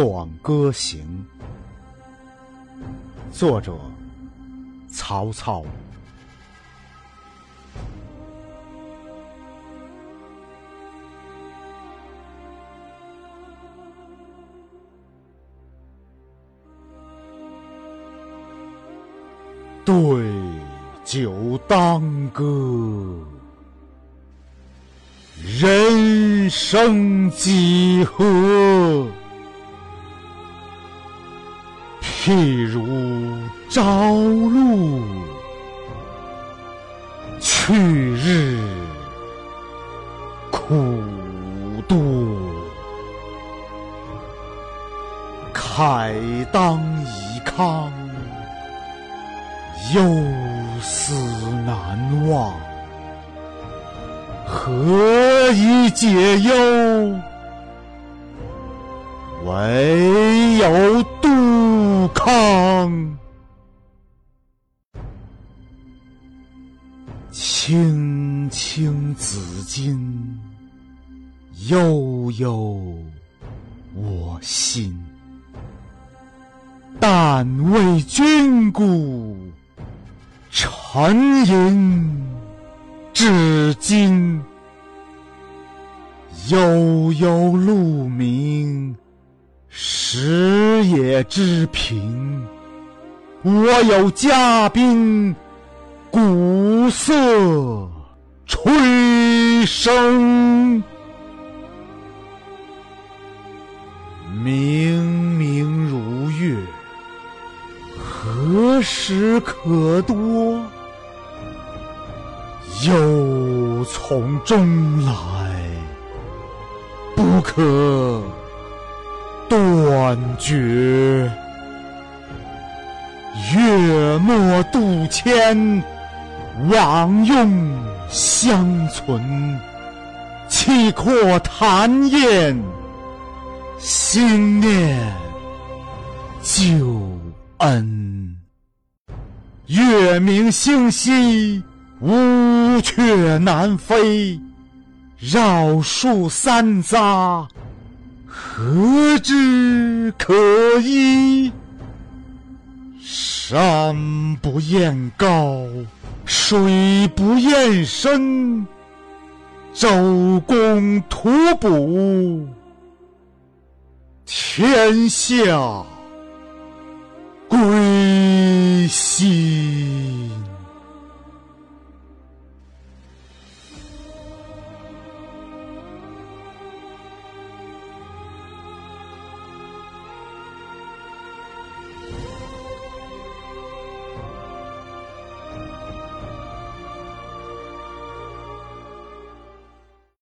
短歌行》，作者曹操。对酒当歌，人生几何？譬如朝露，去日苦多。慨当以慷，忧思难忘。何以解忧？唯有杜康。青青子衿，悠悠我心。但为君故，沉吟至今。悠悠鹿鸣，食野之苹。我有嘉宾，鼓瑟吹笙。明明如月，何时可掇？忧从中来，不可断绝。月末渡迁，枉用相存。气阔谈宴，心念旧恩。月明星稀，乌鹊南飞。绕树三匝，何枝可依？山不厌高，水不厌深。周公吐哺，天下归心。